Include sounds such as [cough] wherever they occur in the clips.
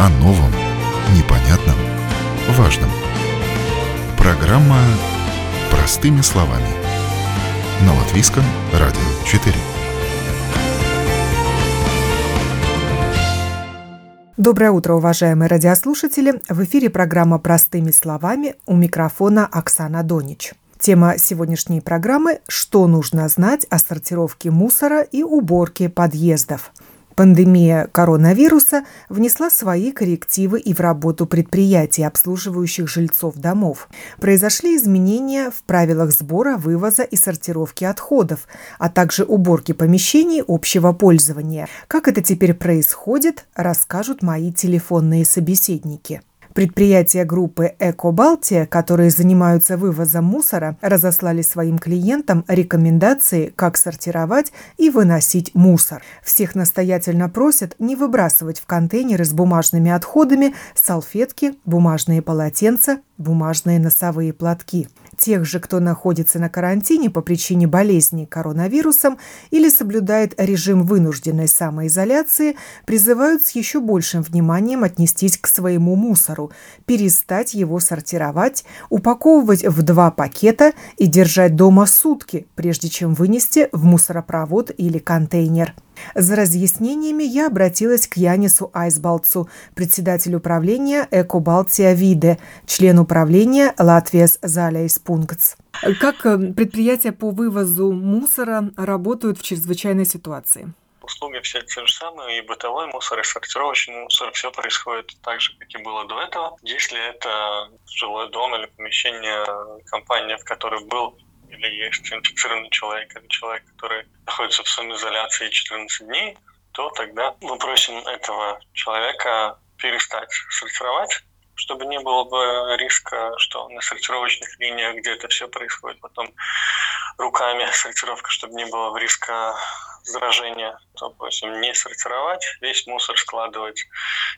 О новом, непонятном, важном. Программа «Простыми словами». На Латвийском радио 4. Доброе утро, уважаемые радиослушатели! В эфире программа «Простыми словами» у микрофона Оксана Донич. Тема сегодняшней программы – что нужно знать о сортировке мусора и уборке подъездов. Пандемия коронавируса внесла свои коррективы и в работу предприятий, обслуживающих жильцов домов. Произошли изменения в правилах сбора, вывоза и сортировки отходов, а также уборки помещений общего пользования. Как это теперь происходит, расскажут мои телефонные собеседники. Предприятия группы «Эко-Балтия», которые занимаются вывозом мусора, разослали своим клиентам рекомендации, как сортировать и выносить мусор. Всех настоятельно просят не выбрасывать в контейнеры с бумажными отходами салфетки, бумажные полотенца, бумажные носовые платки тех же, кто находится на карантине по причине болезни коронавирусом или соблюдает режим вынужденной самоизоляции, призывают с еще большим вниманием отнестись к своему мусору, перестать его сортировать, упаковывать в два пакета и держать дома сутки, прежде чем вынести в мусоропровод или контейнер. За разъяснениями я обратилась к Янису Айсбалцу, председателю управления Эко Балтия Виде, член управления Латвиес Залейс Пунктс. Как э, предприятия по вывозу мусора работают в чрезвычайной ситуации? услуги все те же самые, и бытовой мусор, и сортировочный мусор, все происходит так же, как и было до этого. Если это жилой дом или помещение компании, в которой был или есть инфицированный человек, или человек, который находится в самоизоляции 14 дней, то тогда мы просим этого человека перестать сортировать, чтобы не было бы риска, что на сортировочных линиях, где это все происходит, потом руками сортировка, чтобы не было риска заражения, допустим, не сортировать, весь мусор складывать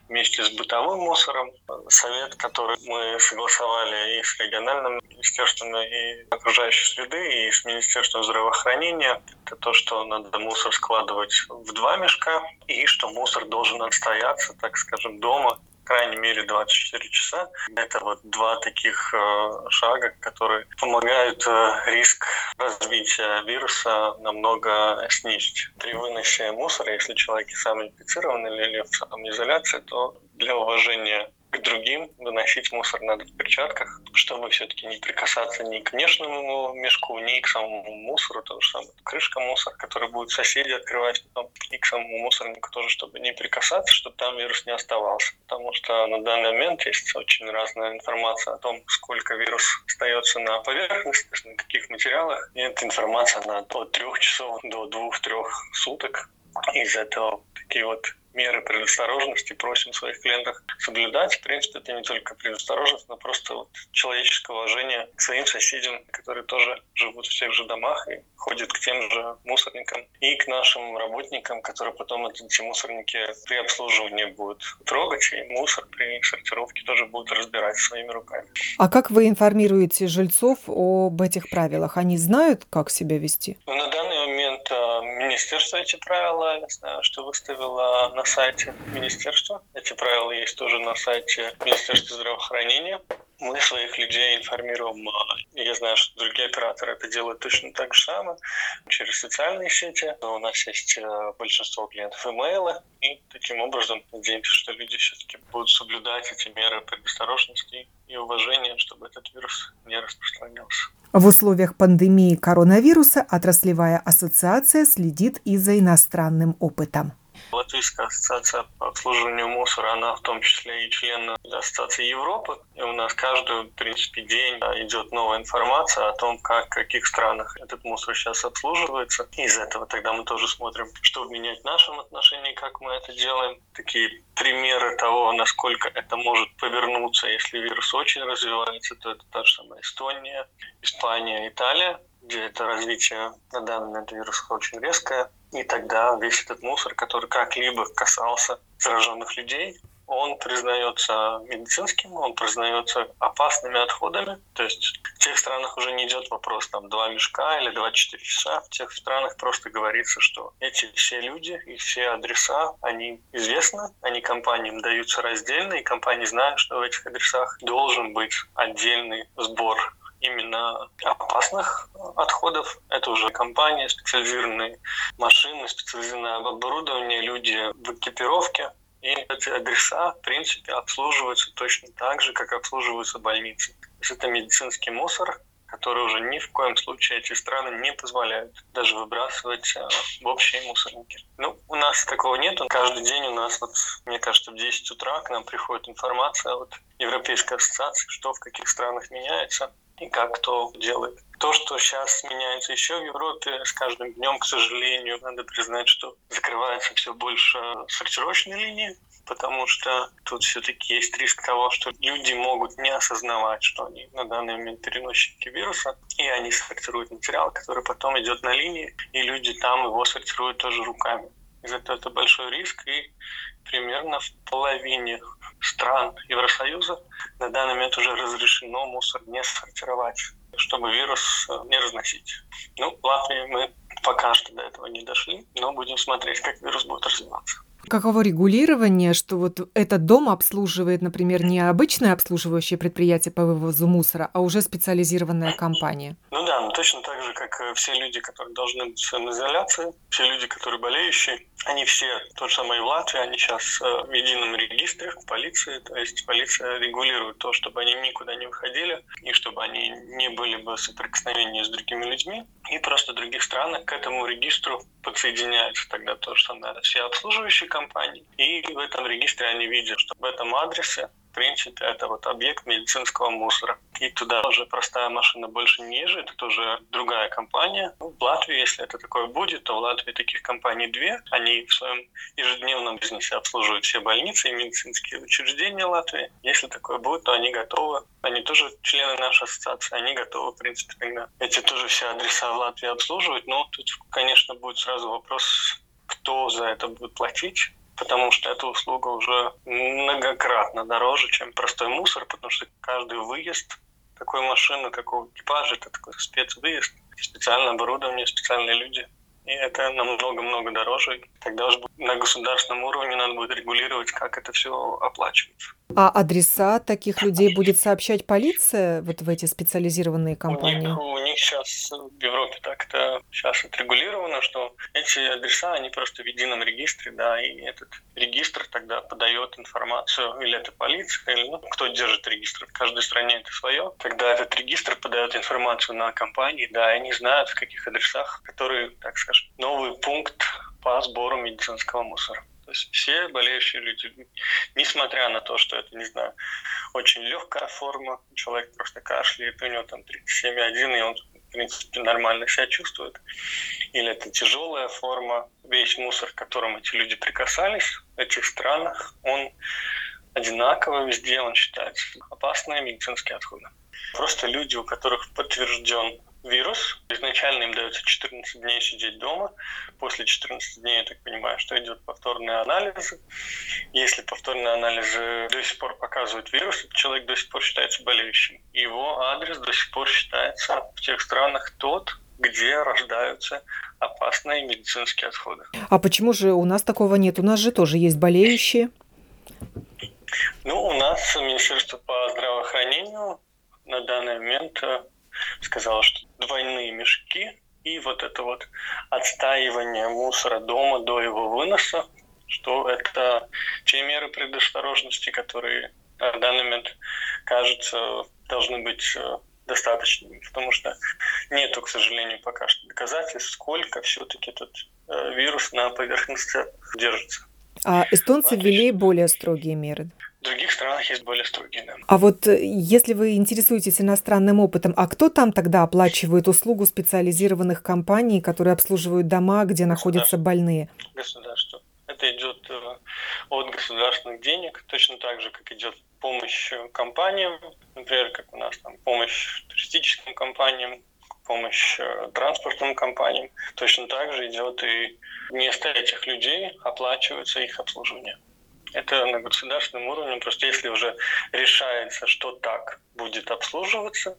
вместе с бытовым мусором. Совет, который мы согласовали и с региональным министерством и окружающей среды, и с Министерством здравоохранения, это то, что надо мусор складывать в два мешка, и что мусор должен отстояться, так скажем, дома крайней мере 24 часа. Это вот два таких э, шага, которые помогают э, риск развития вируса намного снизить. При выносе мусора, если человек сам инфицирован или в самоизоляции, то для уважения к другим выносить мусор надо в перчатках, чтобы все-таки не прикасаться ни к внешнему мешку, ни к самому мусору, то же самое крышка мусора, который будет соседи открывать потом, и к самому мусорнику тоже, чтобы не прикасаться, чтобы там вирус не оставался. Потому что на данный момент есть очень разная информация о том, сколько вирус остается на поверхности, на каких материалах. И эта информация на от трех часов до двух-трех суток. Из этого такие вот меры предосторожности просим своих клиентов соблюдать. В принципе, это не только предосторожность, но просто вот человеческое уважение к своим соседям, которые тоже живут в тех же домах и ходят к тем же мусорникам, и к нашим работникам, которые потом эти мусорники при обслуживании будут трогать, и мусор при сортировке тоже будут разбирать своими руками. А как вы информируете жильцов об этих правилах? Они знают, как себя вести? Ну, на данный момент а, министерство эти правила, я знаю, что выставило на сайте министерства. Эти правила есть тоже на сайте Министерства здравоохранения. Мы своих людей информируем. А, я знаю, что другие операторы это делают точно так же самое через социальные сети. У нас есть э, большинство клиентов имейлы. И таким образом надеемся, что люди все-таки будут соблюдать эти меры предосторожности и уважения, чтобы этот вирус не распространялся. В условиях пандемии коронавируса отраслевая ассоциация следит и за иностранным опытом. Латвийская ассоциация по обслуживанию мусора, она в том числе и член Ассоциации Европы. И у нас каждый, в принципе, день идет новая информация о том, как, в каких странах этот мусор сейчас обслуживается. Из этого тогда мы тоже смотрим, что менять в нашем отношении, как мы это делаем. Такие примеры того, насколько это может повернуться, если вирус очень развивается, то это та же самая Эстония, Испания, Италия где это развитие на данный момент вируса очень резкое. И тогда весь этот мусор, который как-либо касался зараженных людей, он признается медицинским, он признается опасными отходами. То есть в тех странах уже не идет вопрос там два мешка или 24 часа. В тех странах просто говорится, что эти все люди и все адреса, они известны, они компаниям даются раздельно, и компании знают, что в этих адресах должен быть отдельный сбор именно опасных отходов. Это уже компании, специализированные машины, специализированное оборудование, люди в экипировке. И эти адреса, в принципе, обслуживаются точно так же, как обслуживаются больницы. То есть это медицинский мусор, который уже ни в коем случае эти страны не позволяют даже выбрасывать э, в общие мусорники. Ну, у нас такого нет. Каждый день у нас, вот, мне кажется, в 10 утра к нам приходит информация от Европейской ассоциации, что в каких странах меняется и как кто делает. То, что сейчас меняется еще в Европе, с каждым днем, к сожалению, надо признать, что закрывается все больше сортировочной линии, потому что тут все-таки есть риск того, что люди могут не осознавать, что они на данный момент переносчики вируса, и они сортируют материал, который потом идет на линии, и люди там его сортируют тоже руками. Из-за этого это большой риск, и примерно в половине стран Евросоюза на данный момент уже разрешено мусор не сортировать, чтобы вирус э, не разносить. Ну, в Латвии мы пока что до этого не дошли, но будем смотреть, как вирус будет развиваться. Каково регулирование, что вот этот дом обслуживает, например, не обычное обслуживающее предприятие по вывозу мусора, а уже специализированная компания? Ну да, ну точно так же, как э, все люди, которые должны быть в самоизоляции, все люди, которые болеющие, они все, то же самое и в Латвии, они сейчас э, в едином регистре в полиции, то есть полиция регулирует то, чтобы они никуда не выходили, и чтобы они не были бы в соприкосновении с другими людьми. И просто других странах к этому регистру подсоединяются тогда то же самое все обслуживающие компании. И в этом регистре они видят, что в этом адресе принципе, это вот объект медицинского мусора. И туда уже простая машина больше не езжает, это уже другая компания. Ну, в Латвии, если это такое будет, то в Латвии таких компаний две. Они в своем ежедневном бизнесе обслуживают все больницы и медицинские учреждения Латвии. Если такое будет, то они готовы. Они тоже члены нашей ассоциации, они готовы, в принципе, тогда эти тоже все адреса в Латвии обслуживать. Но тут, конечно, будет сразу вопрос, кто за это будет платить потому что эта услуга уже многократно дороже, чем простой мусор, потому что каждый выезд такой машины, такого экипажа, это такой спецвыезд, специальное оборудование, специальные люди – и это намного-много дороже. Тогда уже на государственном уровне надо будет регулировать, как это все оплачивается. А адреса таких людей будет сообщать полиция вот в эти специализированные компании? У них, у них сейчас в Европе так-то сейчас отрегулировано, что эти адреса, они просто в едином регистре, да, и этот регистр тогда подает информацию, или это полиция, или ну, кто держит регистр. В каждой стране это свое. Тогда этот регистр подает информацию на компании, да, и они знают, в каких адресах, которые, так скажем, новый пункт по сбору медицинского мусора. То есть все болеющие люди, несмотря на то, что это, не знаю, очень легкая форма, человек просто кашляет, у него там 37,1, и он, в принципе, нормально себя чувствует. Или это тяжелая форма, весь мусор, к которому эти люди прикасались в этих странах, он одинаково везде, он считается опасные медицинские отходы. Просто люди, у которых подтвержден вирус. Изначально им дается 14 дней сидеть дома. После 14 дней, я так понимаю, что идет повторные анализы. Если повторные анализы до сих пор показывают вирус, человек до сих пор считается болеющим. Его адрес до сих пор считается в тех странах тот, где рождаются опасные медицинские отходы. А почему же у нас такого нет? У нас же тоже есть болеющие. Ну, у нас Министерство по здравоохранению на данный момент э, сказала, что двойные мешки и вот это вот отстаивание мусора дома до его выноса, что это те меры предосторожности, которые на данный момент, кажется, должны быть э, достаточными, потому что нету, к сожалению, пока что доказательств, сколько все-таки этот э, вирус на поверхности держится. А эстонцы ввели более строгие меры. В других странах есть более строгие, да. А вот э, если вы интересуетесь иностранным опытом, а кто там тогда оплачивает услугу специализированных компаний, которые обслуживают дома, где находятся больные? Государство. Это идет э, от государственных денег, точно так же, как идет помощь компаниям, например, как у нас там помощь туристическим компаниям, помощь э, транспортным компаниям. Точно так же идет и вместо этих людей оплачивается их обслуживание. Это на государственном уровне, просто если уже решается, что так будет обслуживаться,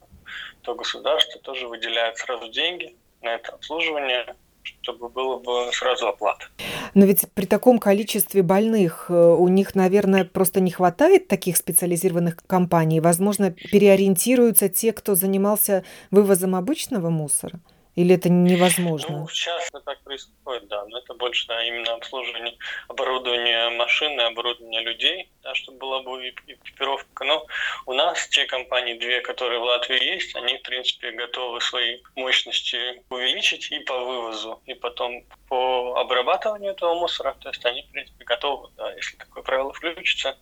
то государство тоже выделяет сразу деньги на это обслуживание, чтобы было бы сразу оплата. Но ведь при таком количестве больных э, у них, наверное, просто не хватает таких специализированных компаний. Возможно, переориентируются те, кто занимался вывозом обычного мусора. Или это невозможно? Ну, сейчас так происходит, да. Но это больше да, именно обслуживание оборудования машины, оборудования людей, да, чтобы была бы экипировка. Но у нас те компании, две, которые в Латвии есть, они, в принципе, готовы свои мощности увеличить и по вывозу, и потом по обрабатыванию этого мусора. То есть они, в принципе, готовы, да, если такое правило включится,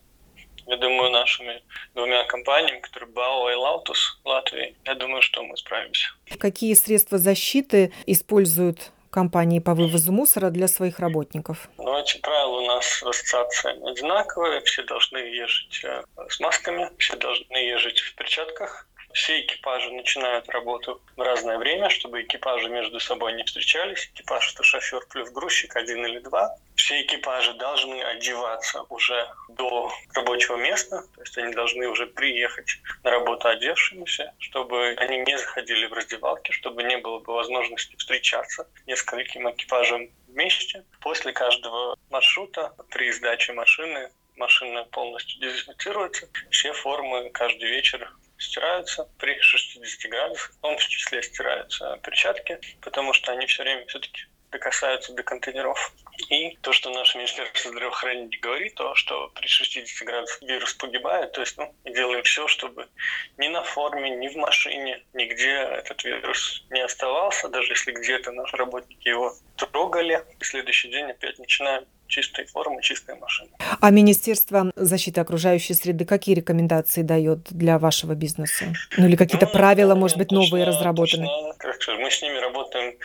я думаю, нашими двумя компаниями, которые BAO и Lautus Латвии, я думаю, что мы справимся. Какие средства защиты используют компании по вывозу мусора для своих работников? Ну, эти правила у нас в ассоциации одинаковые. Все должны ехать э, с масками, все должны ехать в перчатках, все экипажи начинают работу в разное время, чтобы экипажи между собой не встречались. Экипаж – это шофер плюс грузчик, один или два. Все экипажи должны одеваться уже до рабочего места, то есть они должны уже приехать на работу одевшимися, чтобы они не заходили в раздевалки, чтобы не было бы возможности встречаться нескольким экипажам вместе. После каждого маршрута при сдаче машины машина полностью дезинфицируется. Все формы каждый вечер стираются при 60 градусах, в том числе стираются перчатки, потому что они все время все-таки докасаются до контейнеров. И то, что наше Министерство здравоохранения говорит, то, что при 60 градусах вирус погибает, то есть ну, делаем все, чтобы ни на форме, ни в машине, нигде этот вирус не оставался, даже если где-то наши работники его трогали, и следующий день опять начинаем чистой формы, чистая машина. А Министерство защиты окружающей среды какие рекомендации дает для вашего бизнеса? Ну или какие-то ну, правила, может быть, точно, новые разработаны? Точно, как мы с ними работаем,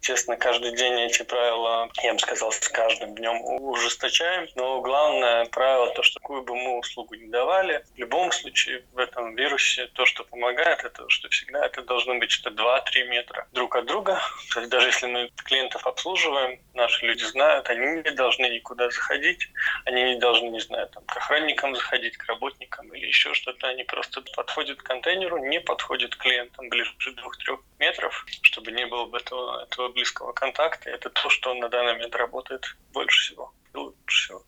честно, каждый день эти правила, я бы сказал, с каждым днем ужесточаем. Но главное правило, то, что какую бы мы услугу не давали, в любом случае в этом вирусе то, что помогает, это что всегда это должно быть что 2-3 метра друг от друга. То есть даже если мы клиентов обслуживаем, наши люди знают, они не должны никуда заходить, они не должны, не знаю, там, к охранникам заходить, к работникам или еще что-то. Они просто подходят к контейнеру, не подходят к клиентам ближе двух-трех метров, чтобы не было бы этого, этого близкого контакта. Это то, что на данный момент работает больше всего лучше всего.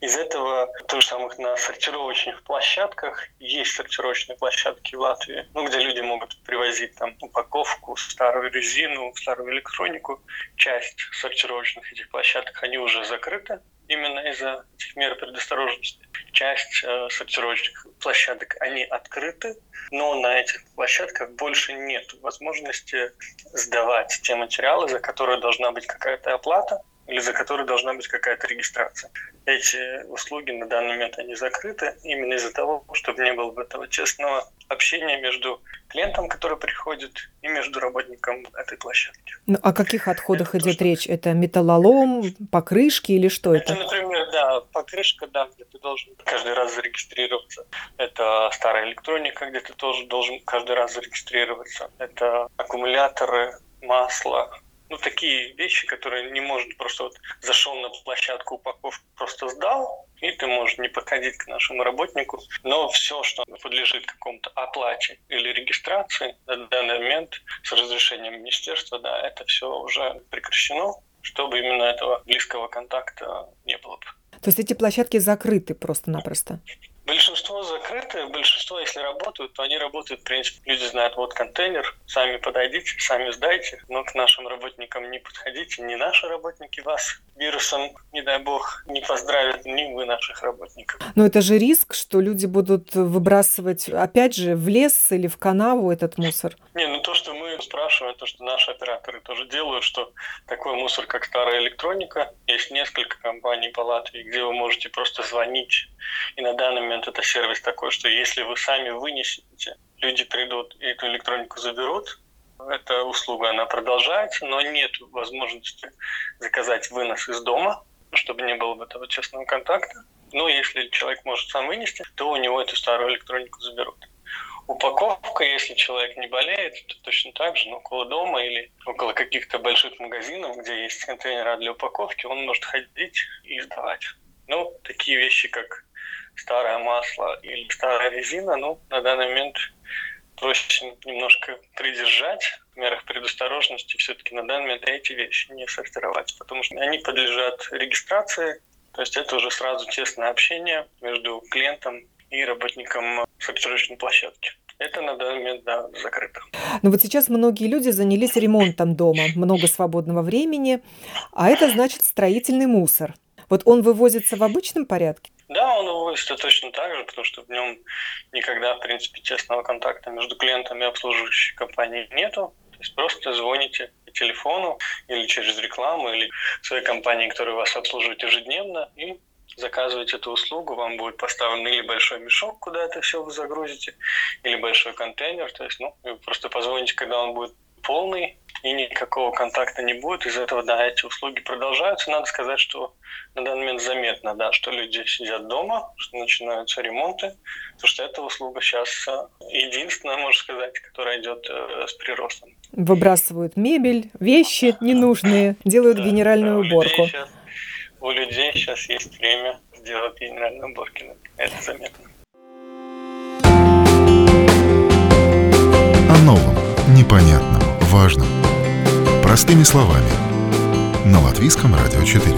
Из этого то же самое на сортировочных площадках. Есть сортировочные площадки в Латвии, ну, где люди могут привозить там упаковку, старую резину, старую электронику. Часть сортировочных этих площадок, они уже закрыты именно из-за этих мер предосторожности. Часть э, сортировочных площадок, они открыты, но на этих площадках больше нет возможности сдавать те материалы, за которые должна быть какая-то оплата или за которой должна быть какая-то регистрация. Эти услуги на данный момент они закрыты именно из-за того, чтобы не было этого честного общения между клиентом, который приходит, и между работником этой площадки. Ну, о каких отходах это идет то, речь? Это металлолом, покрышки или что это? Это, например, да, покрышка, да, где ты должен каждый раз зарегистрироваться. Это старая электроника, где ты тоже должен каждый раз зарегистрироваться. Это аккумуляторы, масло, ну, такие вещи, которые не может просто вот зашел на площадку упаковку, просто сдал, и ты можешь не подходить к нашему работнику. Но все, что подлежит какому-то оплате или регистрации на данный момент с разрешением министерства, да, это все уже прекращено, чтобы именно этого близкого контакта не было бы. То есть эти площадки закрыты просто-напросто? Большинство закрыты, большинство, если работают, то они работают, в принципе, люди знают, вот контейнер, сами подойдите, сами сдайте, но к нашим работникам не подходите, не наши работники вас вирусом, не дай бог, не поздравят ни вы наших работников. Но это же риск, что люди будут выбрасывать, опять же, в лес или в канаву этот мусор. Не, ну то, что мы спрашиваем, то, что наши операторы тоже делают, что такой мусор, как старая электроника, есть несколько компаний по Латвии, где вы можете просто звонить, и на данный момент это сервис такой, что если вы сами вынесете, люди придут и эту электронику заберут, эта услуга, она продолжается, но нет возможности заказать вынос из дома, чтобы не было бы этого честного контакта. Но если человек может сам вынести, то у него эту старую электронику заберут. Упаковка, если человек не болеет, то точно так же, но около дома или около каких-то больших магазинов, где есть контейнеры для упаковки, он может ходить и сдавать Ну, такие вещи, как старое масло или старая резина, ну, на данный момент проще немножко придержать в мерах предосторожности все-таки на данный момент эти вещи не сортировать, потому что они подлежат регистрации, то есть это уже сразу тесное общение между клиентом и работником сортировочной площадки. Это на данный момент, да, закрыто. Но ну вот сейчас многие люди занялись ремонтом дома, много свободного времени, а это значит строительный мусор. Вот он вывозится в обычном порядке? Да, он вывозится точно так же, потому что в нем никогда, в принципе, тесного контакта между клиентами и обслуживающей компанией нету. То есть просто звоните по телефону или через рекламу, или своей компании, которая вас обслуживает ежедневно, и заказываете эту услугу, вам будет поставлен или большой мешок, куда это все вы загрузите, или большой контейнер. То есть, ну, вы просто позвоните, когда он будет полный, и никакого контакта не будет. Из-за этого, да, эти услуги продолжаются. Надо сказать, что на данный момент заметно, да, что люди сидят дома, что начинаются ремонты, потому что эта услуга сейчас э, единственная, можно сказать, которая идет э, с приростом. Выбрасывают мебель, вещи ненужные, делают да, генеральную да, уборку. Сейчас, у людей сейчас есть время сделать генеральную уборку. Это заметно. Важном. Простыми словами. На Латвийском радио 4.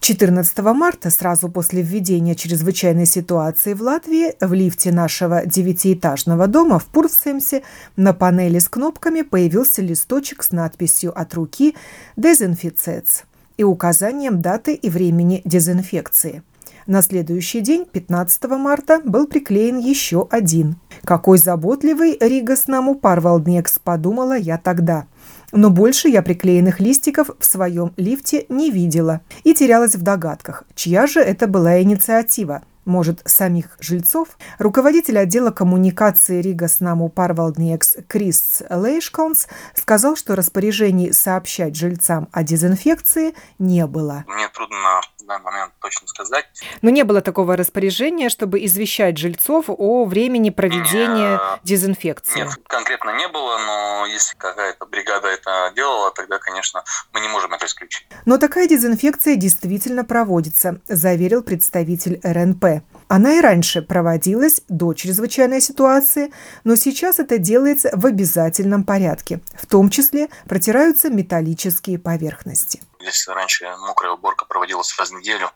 14 марта, сразу после введения чрезвычайной ситуации в Латвии, в лифте нашего девятиэтажного дома в Пурсемсе на панели с кнопками появился листочек с надписью от руки «Дезинфицец» и указанием даты и времени дезинфекции. На следующий день, 15 марта, был приклеен еще один. Какой заботливый Ригас нам упарвал Некс, подумала я тогда. Но больше я приклеенных листиков в своем лифте не видела и терялась в догадках, чья же это была инициатива может, самих жильцов, руководитель отдела коммуникации Рига Снаму Парвалдниекс Крис Лейшкаунс сказал, что распоряжений сообщать жильцам о дезинфекции не было. Мне трудно данный момент точно сказать. Но не было такого распоряжения, чтобы извещать жильцов о времени проведения не, дезинфекции? Нет, конкретно не было, но если какая-то бригада это делала, тогда, конечно, мы не можем это исключить. Но такая дезинфекция действительно проводится, заверил представитель РНП. Она и раньше проводилась до чрезвычайной ситуации, но сейчас это делается в обязательном порядке. В том числе протираются металлические поверхности. Если раньше мокрая уборка проводилась раз в неделю,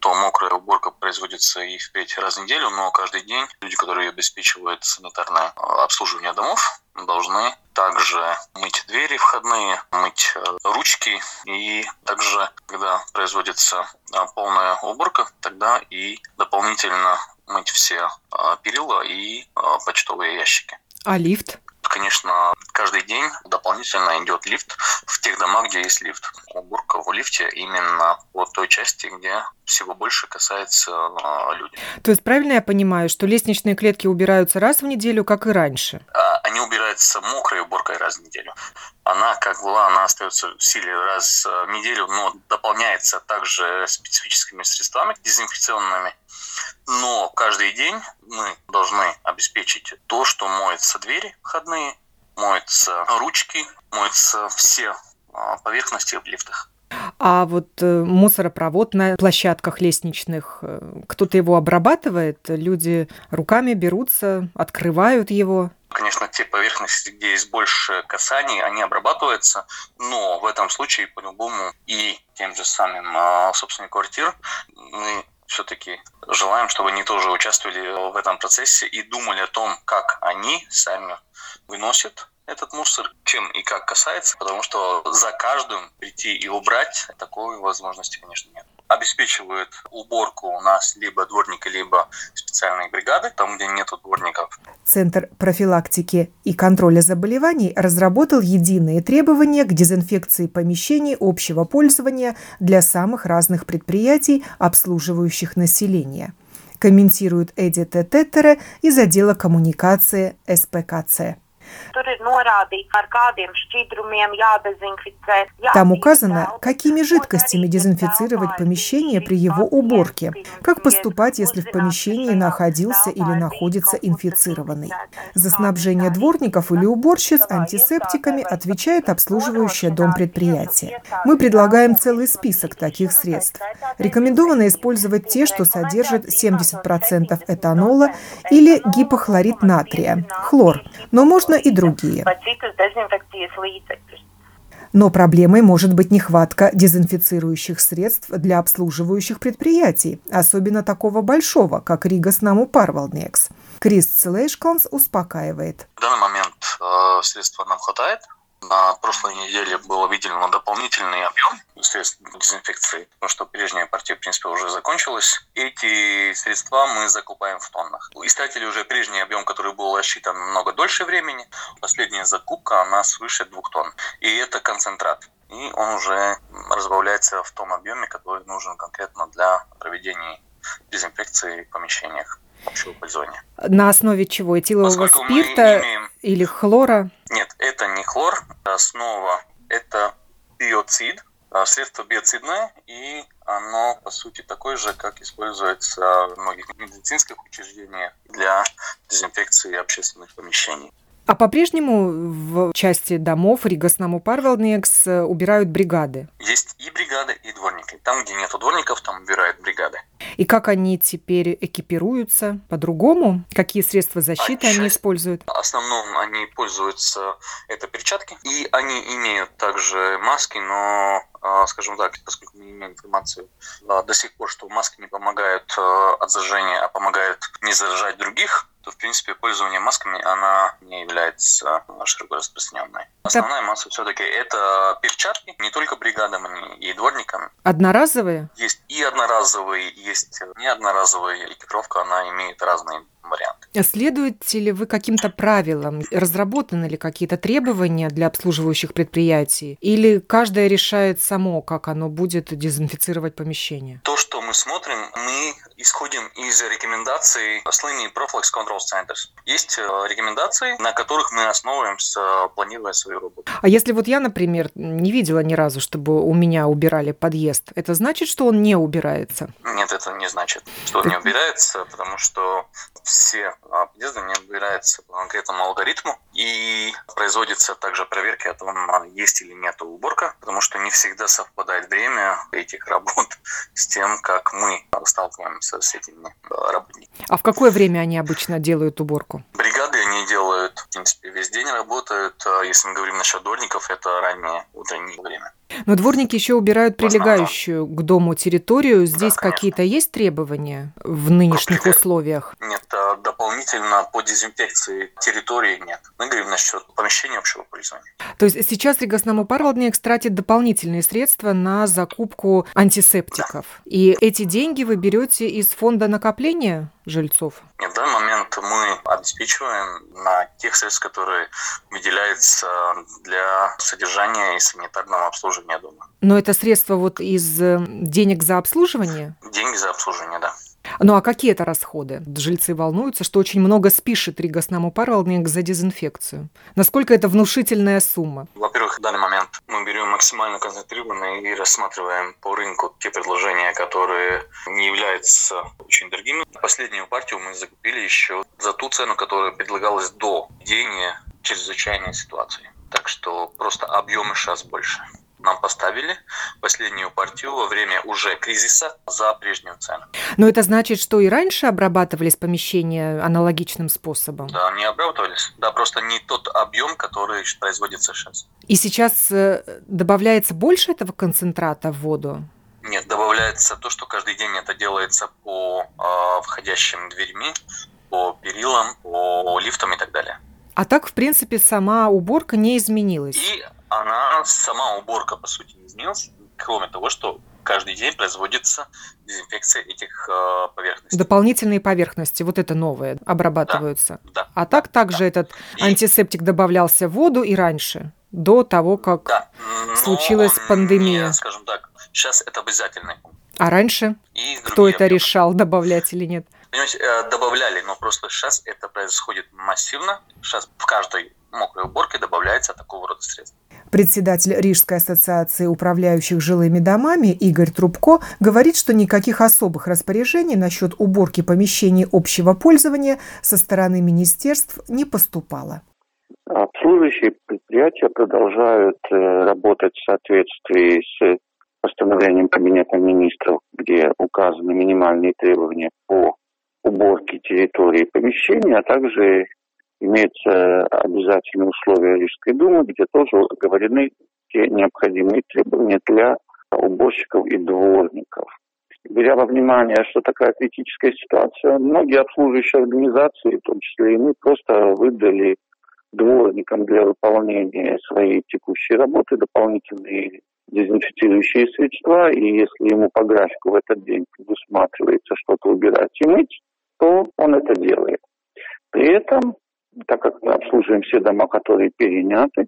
то мокрая уборка производится и впредь раз в неделю, но каждый день люди, которые обеспечивают санитарное обслуживание домов, должны также мыть двери входные, мыть э, ручки и также, когда производится а, полная уборка, тогда и дополнительно мыть все а, перила и почтовые ящики. А лифт? Конечно, каждый день дополнительно идет лифт в тех домах, где есть лифт. Уборка в лифте именно по той части, где всего больше касается э, людей. То есть правильно я понимаю, что лестничные клетки убираются раз в неделю, как и раньше? А, они убираются мокрой уборкой раз в неделю. Она, как была, она остается в силе раз в неделю, но дополняется также специфическими средствами дезинфекционными. Но каждый день мы должны обеспечить то, что моются двери входные, моются ручки, моются все а, поверхности в лифтах. А вот э, мусоропровод на площадках лестничных, э, кто-то его обрабатывает, люди руками берутся, открывают его. Конечно, те поверхности, где есть больше касаний, они обрабатываются, но в этом случае по-любому и тем же самым а, собственникам квартир мы все-таки желаем, чтобы они тоже участвовали в этом процессе и думали о том, как они сами выносят этот мусор, чем и как касается, потому что за каждым прийти и убрать такой возможности, конечно, нет обеспечивают уборку у нас либо дворники, либо специальные бригады, там, где нет дворников. Центр профилактики и контроля заболеваний разработал единые требования к дезинфекции помещений общего пользования для самых разных предприятий, обслуживающих население комментирует Эдита Теттере из отдела коммуникации СПКЦ. Там указано, какими жидкостями дезинфицировать помещение при его уборке, как поступать, если в помещении находился или находится инфицированный. За снабжение дворников или уборщиц антисептиками отвечает обслуживающее дом предприятие. Мы предлагаем целый список таких средств. Рекомендовано использовать те, что содержат 70% этанола или гипохлорид натрия, хлор, но можно и другие. Но проблемой может быть нехватка дезинфицирующих средств для обслуживающих предприятий, особенно такого большого, как Ригас Наму Парвалнекс. Крис Целейшконс успокаивает. В данный момент э, средства нам хватает, на прошлой неделе был выделен дополнительный объем средств дезинфекции, потому что прежняя партия, в принципе, уже закончилась. Эти средства мы закупаем в тоннах. Истратили уже прежний объем, который был рассчитан намного дольше времени. Последняя закупка, она свыше двух тонн. И это концентрат. И он уже разбавляется в том объеме, который нужен конкретно для проведения дезинфекции в помещениях общего пользования. На основе чего? Этилового Поскольку спирта имеем... или хлора? Нет, это не хлор. Основа – это биоцид, а, средство биоцидное, и оно, по сути, такое же, как используется в многих медицинских учреждениях для дезинфекции общественных помещений. А по-прежнему в части домов Ригаснаму Парвелникс э, убирают бригады? Есть и бригады, и дворники. Там, где нет дворников, там убирают бригады. И как они теперь экипируются по-другому? Какие средства защиты а они используют? В основном они пользуются это перчатки. И они имеют также маски, но а, скажем так, поскольку мы имеем информацию а, до сих пор, что маски не помогают э, от заражения, а помогают не заражать других, то, в принципе, пользование масками, она не является широко распространенной. Основная масса все-таки это перчатки, не только бригадам, и дворникам. Одноразовые? Есть и одноразовые, есть не одноразовые. Экипировка, она имеет разные варианты. Следуете ли вы каким-то правилам? Разработаны ли какие-то требования для обслуживающих предприятий? Или каждое решает само, как оно будет дезинфицировать помещение? То, что мы смотрим, мы исходим из рекомендаций Slim Proflex Control Centers. Есть э, рекомендации, на которых мы основываемся, планируя свою работу. А если вот я, например, не видела ни разу, чтобы у меня убирали подъезд, это значит, что он не убирается? Нет, это не значит, что он не убирается, потому что все а, подъезды не убираются по конкретному алгоритму и производится также проверки о том, а, есть или нет уборка, потому что не всегда совпадает время этих работ [laughs] с тем, как мы сталкиваемся с этими а, работниками. А в какое время они обычно делают уборку? Бригады они делают, в принципе, весь день работают. Если мы говорим насчет дворников, это раннее утреннее время. Но дворники еще убирают прилегающую к дому территорию. Здесь да, какие-то есть требования в нынешних условиях? Нет, дополнительно по дезинфекции территории нет. Мы говорим насчет помещения общего пользования. То есть сейчас Ригосному Парвалднекс тратит дополнительные средства на закупку антисептиков. Да. И эти деньги вы берете из фонда накопления жильцов? Нет, в данный момент мы обеспечиваем на тех средств, которые выделяются для содержания и санитарного обслуживания дома. Но это средства вот из э, денег за обслуживание? Деньги за обслуживание, да. Ну а какие это расходы? Жильцы волнуются, что очень много спишет Рига Снаму Парвалдник за дезинфекцию. Насколько это внушительная сумма? Во-первых, в данный момент мы берем максимально концентрированно и рассматриваем по рынку те предложения, которые не являются очень дорогими. Последнюю партию мы закупили еще за ту цену, которая предлагалась до введения чрезвычайной ситуации. Так что просто объемы сейчас больше нам поставили последнюю партию во время уже кризиса за прежнюю цену. Но это значит, что и раньше обрабатывались помещения аналогичным способом? Да, не обрабатывались. Да, просто не тот объем, который производится сейчас. И сейчас э, добавляется больше этого концентрата в воду? Нет, добавляется то, что каждый день это делается по э, входящим дверьми, по перилам, по лифтам и так далее. А так, в принципе, сама уборка не изменилась. И она сама уборка, по сути, не изменилась, кроме того, что каждый день производится дезинфекция этих э, поверхностей. Дополнительные поверхности, вот это новое, обрабатываются. Да. да а так также да. этот и... антисептик добавлялся в воду и раньше, до того, как да. случилась пандемия. Не, скажем так, сейчас это обязательный А раньше? И Кто это объемы. решал, [laughs] добавлять или нет? Понимаете, э, добавляли, но просто сейчас это происходит массивно. Сейчас в каждой мокрой уборки добавляется такого рода средств. Председатель Рижской ассоциации управляющих жилыми домами Игорь Трубко говорит, что никаких особых распоряжений насчет уборки помещений общего пользования со стороны министерств не поступало. Обслуживающие предприятия продолжают э, работать в соответствии с постановлением Кабинета министров, где указаны минимальные требования по уборке территории помещения, а также имеются обязательные условия Рижской думы, где тоже оговорены те необходимые требования для уборщиков и дворников. Беря во внимание, что такая критическая ситуация, многие обслуживающие организации, в том числе и мы, просто выдали дворникам для выполнения своей текущей работы дополнительные дезинфицирующие средства, и если ему по графику в этот день предусматривается что-то убирать и мыть, то он это делает. При этом так как мы обслуживаем все дома, которые переняты,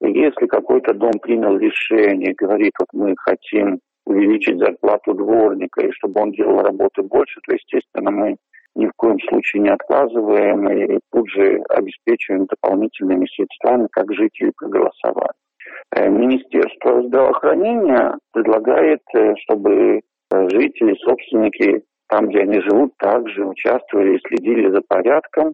если какой-то дом принял решение, говорит, вот мы хотим увеличить зарплату дворника, и чтобы он делал работы больше, то, естественно, мы ни в коем случае не отказываем и тут же обеспечиваем дополнительными средствами, как жители проголосовали. Э, Министерство здравоохранения предлагает, э, чтобы жители, собственники, там, где они живут, также участвовали и следили за порядком,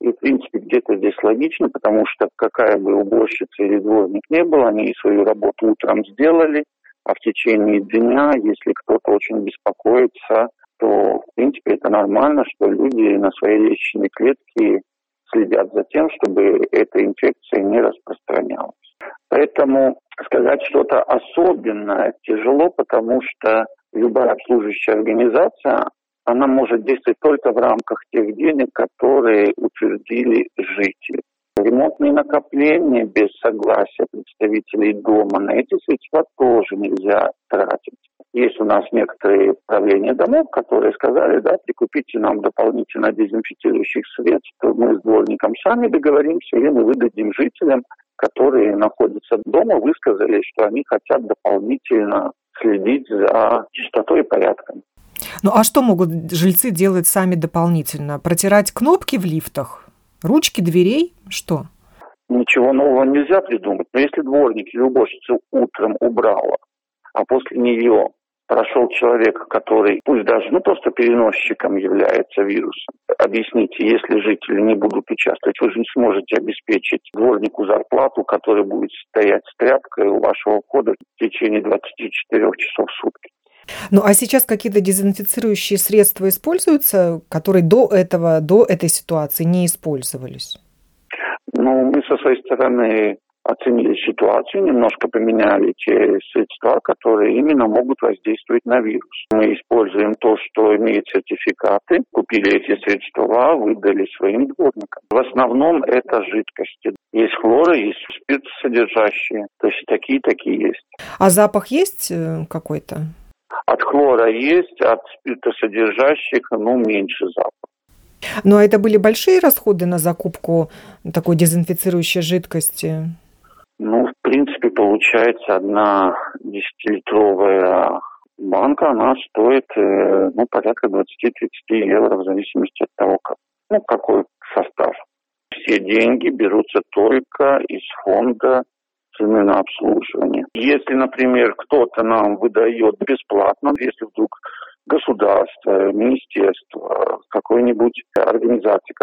и, в принципе, где-то здесь логично, потому что какая бы уборщица или дворник не был, они свою работу утром сделали, а в течение дня, если кто-то очень беспокоится, то, в принципе, это нормально, что люди на своей личной клетке следят за тем, чтобы эта инфекция не распространялась. Поэтому сказать что-то особенное тяжело, потому что любая обслуживающая организация, она может действовать только в рамках тех денег, которые утвердили жители. Ремонтные накопления без согласия представителей дома на эти средства тоже нельзя тратить. Есть у нас некоторые правления домов, которые сказали, да, прикупите нам дополнительно дезинфицирующих средств, мы с дворником сами договоримся, или мы выдадим жителям, которые находятся дома, высказали, что они хотят дополнительно следить за чистотой и порядком. Ну а что могут жильцы делать сами дополнительно? Протирать кнопки в лифтах? Ручки дверей? Что? Ничего нового нельзя придумать. Но если дворник или уборщица утром убрала, а после нее прошел человек, который пусть даже ну, просто переносчиком является вирусом. Объясните, если жители не будут участвовать, вы же не сможете обеспечить дворнику зарплату, которая будет стоять с тряпкой у вашего входа в течение 24 часов в сутки. Ну а сейчас какие-то дезинфицирующие средства используются, которые до этого, до этой ситуации не использовались? Ну, мы со своей стороны оценили ситуацию, немножко поменяли те средства, которые именно могут воздействовать на вирус. Мы используем то, что имеет сертификаты, купили эти средства, выдали своим дворникам. В основном это жидкости. Есть хлоры, есть спиртосодержащие, то есть такие, такие есть. А запах есть э, какой-то? От хлора есть, от спиртосодержащих, ну, меньше запах. Ну, а это были большие расходы на закупку такой дезинфицирующей жидкости? Ну, в принципе, получается, одна десятилитровая банка, она стоит, э, ну, порядка 20-30 евро, в зависимости от того, как, ну, какой состав. Все деньги берутся только из фонда цены на обслуживание. Если, например, кто-то нам выдает бесплатно, если вдруг государство, министерство, какой-нибудь организация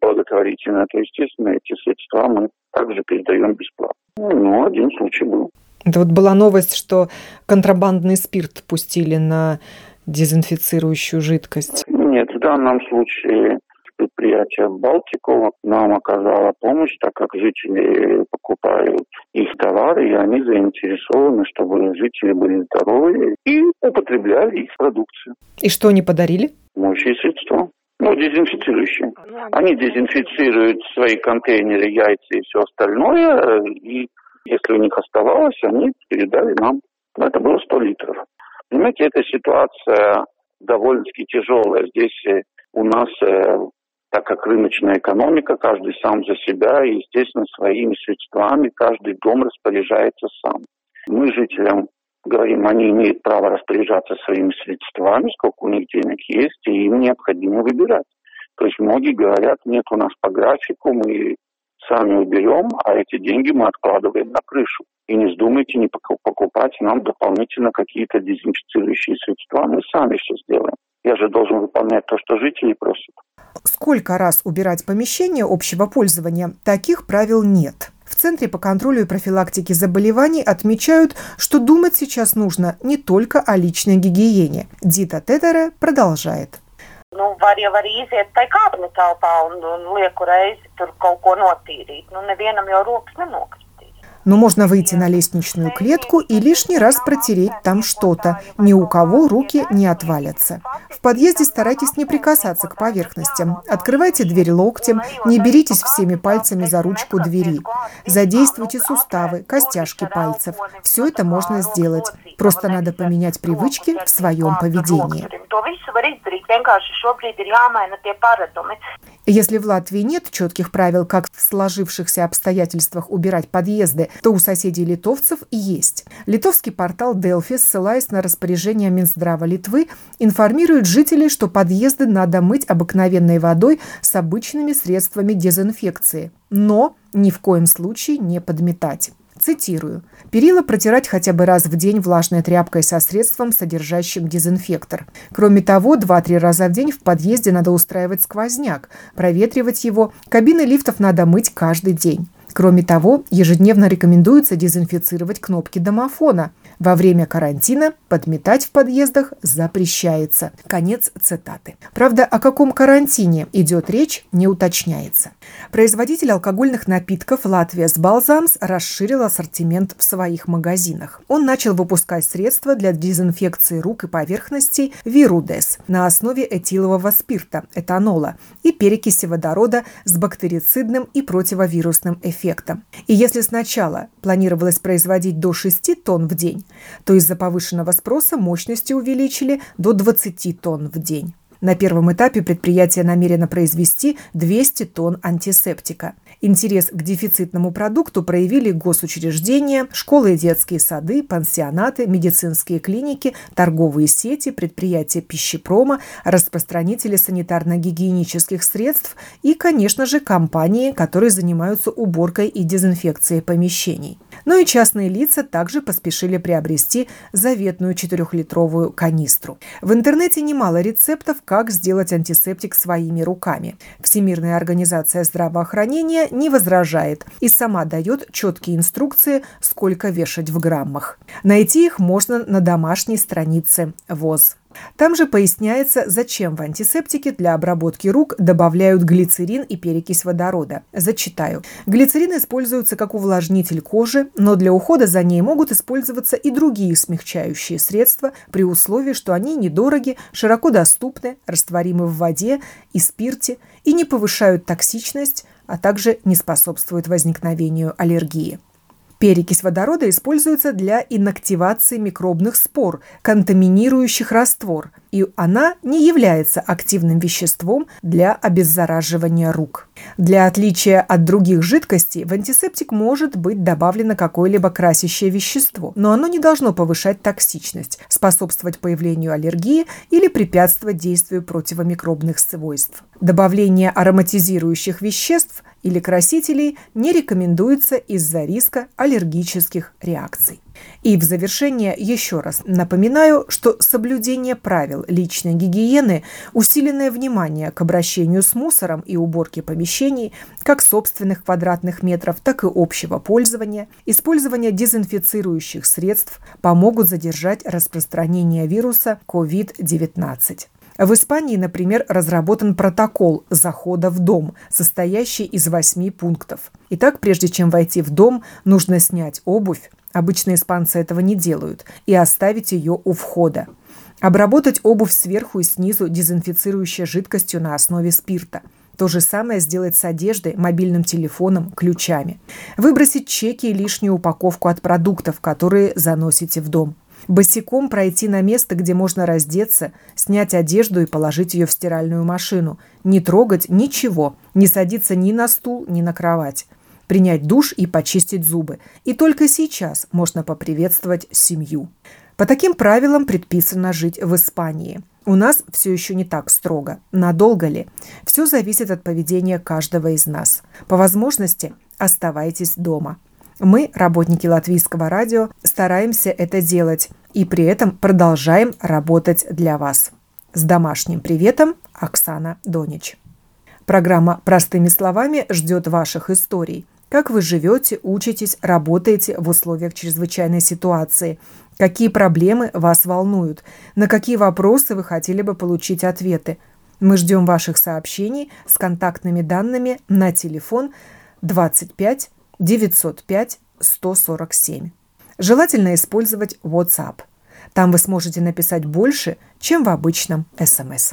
благотворительная, то, естественно, эти средства мы также передаем бесплатно. Ну, один случай был. Это вот была новость, что контрабандный спирт пустили на дезинфицирующую жидкость. Нет, в данном случае предприятие Балтикова нам оказало помощь, так как жители покупают их товары, и они заинтересованы, чтобы жители были здоровы и употребляли их продукцию. И что они подарили? Моющие средства. Ну, дезинфицирующие. Они дезинфицируют свои контейнеры, яйца и все остальное, и если у них оставалось, они передали нам. Но это было 100 литров. Понимаете, эта ситуация довольно-таки тяжелая. Здесь э, у нас э, так как рыночная экономика, каждый сам за себя, и, естественно, своими средствами каждый дом распоряжается сам. Мы жителям говорим, они имеют право распоряжаться своими средствами, сколько у них денег есть, и им необходимо выбирать. То есть многие говорят, нет, у нас по графику, мы сами уберем, а эти деньги мы откладываем на крышу. И не вздумайте не покупать нам дополнительно какие-то дезинфицирующие средства, мы сами все сделаем. Я же должен выполнять то, что жители просят. Сколько раз убирать помещение общего пользования, таких правил нет. В Центре по контролю и профилактике заболеваний отмечают, что думать сейчас нужно не только о личной гигиене. Дита Тетере продолжает. Nu, var jau arī iziet tai kāpņu telpā un, un lieku reizi tur kaut ko notīrīt. Nu, nevienam jau rokas nenokris но можно выйти на лестничную клетку и лишний раз протереть там что-то. Ни у кого руки не отвалятся. В подъезде старайтесь не прикасаться к поверхностям. Открывайте дверь локтем, не беритесь всеми пальцами за ручку двери. Задействуйте суставы, костяшки пальцев. Все это можно сделать. Просто надо поменять привычки в своем поведении. Если в Латвии нет четких правил, как в сложившихся обстоятельствах убирать подъезды, то у соседей литовцев есть. Литовский портал Delphi, ссылаясь на распоряжение Минздрава Литвы, информирует жителей, что подъезды надо мыть обыкновенной водой с обычными средствами дезинфекции, но ни в коем случае не подметать. Цитирую. Перила протирать хотя бы раз в день влажной тряпкой со средством, содержащим дезинфектор. Кроме того, 2-3 раза в день в подъезде надо устраивать сквозняк, проветривать его. Кабины лифтов надо мыть каждый день. Кроме того, ежедневно рекомендуется дезинфицировать кнопки домофона. Во время карантина подметать в подъездах запрещается. Конец цитаты. Правда, о каком карантине идет речь, не уточняется. Производитель алкогольных напитков Латвия с Балзамс расширил ассортимент в своих магазинах. Он начал выпускать средства для дезинфекции рук и поверхностей Вирудес на основе этилового спирта, этанола и перекиси водорода с бактерицидным и противовирусным эффектом. И если сначала планировалось производить до 6 тонн в день, то из-за повышенного спроса мощности увеличили до 20 тонн в день. На первом этапе предприятие намерено произвести 200 тонн антисептика. Интерес к дефицитному продукту проявили госучреждения, школы и детские сады, пансионаты, медицинские клиники, торговые сети, предприятия пищепрома, распространители санитарно-гигиенических средств и, конечно же, компании, которые занимаются уборкой и дезинфекцией помещений. Но и частные лица также поспешили приобрести заветную 4-литровую канистру. В интернете немало рецептов, как сделать антисептик своими руками. Всемирная организация здравоохранения не возражает и сама дает четкие инструкции, сколько вешать в граммах. Найти их можно на домашней странице ВОЗ. Там же поясняется, зачем в антисептике для обработки рук добавляют глицерин и перекись водорода. Зачитаю. Глицерин используется как увлажнитель кожи, но для ухода за ней могут использоваться и другие смягчающие средства при условии, что они недороги, широко доступны, растворимы в воде и спирте и не повышают токсичность, а также не способствуют возникновению аллергии. Перекись водорода используется для инактивации микробных спор, контаминирующих раствор, и она не является активным веществом для обеззараживания рук. Для отличия от других жидкостей в антисептик может быть добавлено какое-либо красящее вещество, но оно не должно повышать токсичность, способствовать появлению аллергии или препятствовать действию противомикробных свойств. Добавление ароматизирующих веществ или красителей не рекомендуется из-за риска аллергических реакций. И в завершение еще раз напоминаю, что соблюдение правил личной гигиены, усиленное внимание к обращению с мусором и уборке помещений, как собственных квадратных метров, так и общего пользования, использование дезинфицирующих средств помогут задержать распространение вируса COVID-19. В Испании, например, разработан протокол захода в дом, состоящий из восьми пунктов. Итак, прежде чем войти в дом, нужно снять обувь, обычно испанцы этого не делают, и оставить ее у входа. Обработать обувь сверху и снизу дезинфицирующей жидкостью на основе спирта. То же самое сделать с одеждой, мобильным телефоном, ключами. Выбросить чеки и лишнюю упаковку от продуктов, которые заносите в дом. Босиком пройти на место, где можно раздеться, снять одежду и положить ее в стиральную машину. Не трогать ничего, не садиться ни на стул, ни на кровать. Принять душ и почистить зубы. И только сейчас можно поприветствовать семью. По таким правилам предписано жить в Испании. У нас все еще не так строго. Надолго ли? Все зависит от поведения каждого из нас. По возможности оставайтесь дома. Мы, работники латвийского радио, стараемся это делать и при этом продолжаем работать для вас. С домашним приветом, Оксана Донич. Программа «Простыми словами» ждет ваших историй. Как вы живете, учитесь, работаете в условиях чрезвычайной ситуации? Какие проблемы вас волнуют? На какие вопросы вы хотели бы получить ответы? Мы ждем ваших сообщений с контактными данными на телефон 25 905 147. Желательно использовать WhatsApp. Там вы сможете написать больше, чем в обычном SMS.